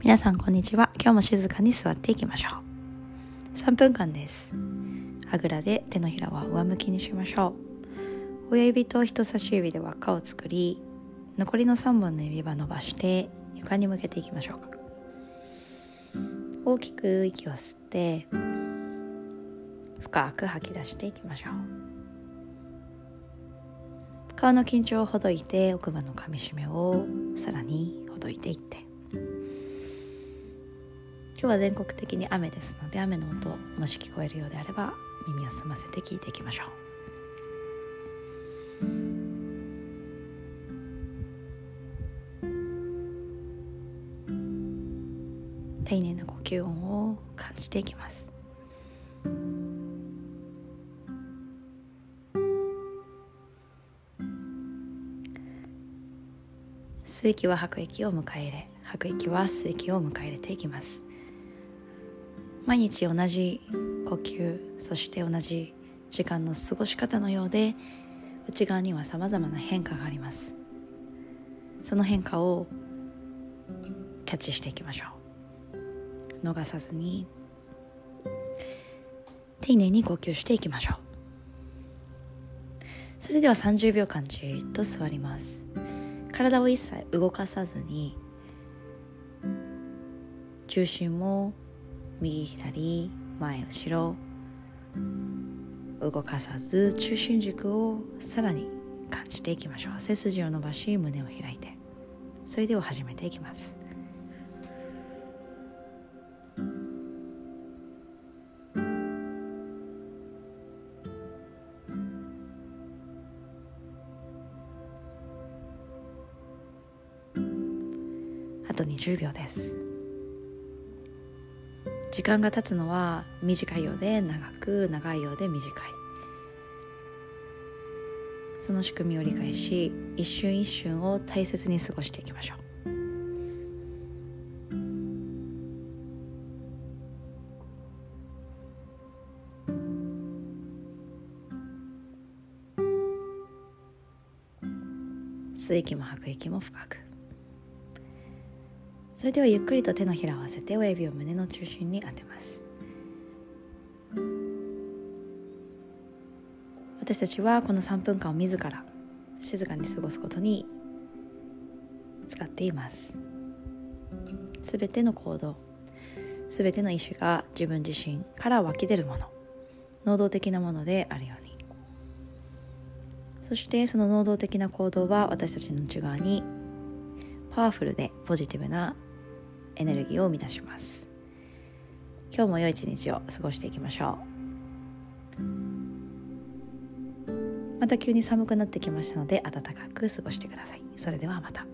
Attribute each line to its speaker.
Speaker 1: 皆さんこんにちは。今日も静かに座っていきましょう。3分間です。あぐらで手のひらは上向きにしましょう。親指と人差し指で輪っかを作り残りの3本の指は伸ばして床に向けていきましょうか。大きく息を吸って深く吐き出していきましょう。顔の緊張をほどいて奥歯の噛みしめをさらにほどいていって。今日は全国的に雨ですので雨の音もし聞こえるようであれば耳を澄ませて聞いていきましょう。丁寧な呼吸音を感じていきます。吸う息は吐く息を迎え入れ吐く息は吸う息を迎え入れていきます。毎日同じ呼吸そして同じ時間の過ごし方のようで内側にはさまざまな変化があります。その変化をキャッチしていきましょう。逃さずに丁寧に呼吸していきましょう。それでは30秒間じっと座ります。体を一切動かさずに重心も右左前後ろ動かさず中心軸をさらに感じていきましょう。背筋を伸ばし胸を開いて。それでは始めていきます。あと20秒です。時間が経つのは短いようで長く長いようで短い。その仕組みを理解し一瞬一瞬を大切に過ごしていきましょう。吸う息も吐く息も深く。それではゆっくりと手のひらを合わせて親指を胸の中心に当てます。私たちはこの3分間を自ら静かに過ごすことに使っています。すべての行動すべての意思が自分自身から湧き出るもの能動的なものであるように。そしてその能動的な行動は私たちの内側にパワフルでポジティブなエネルギーを生み出します。今日も良い一日を過ごしていきましょう。また急に寒くなってきましたので暖かく過ごしてください。それではまた。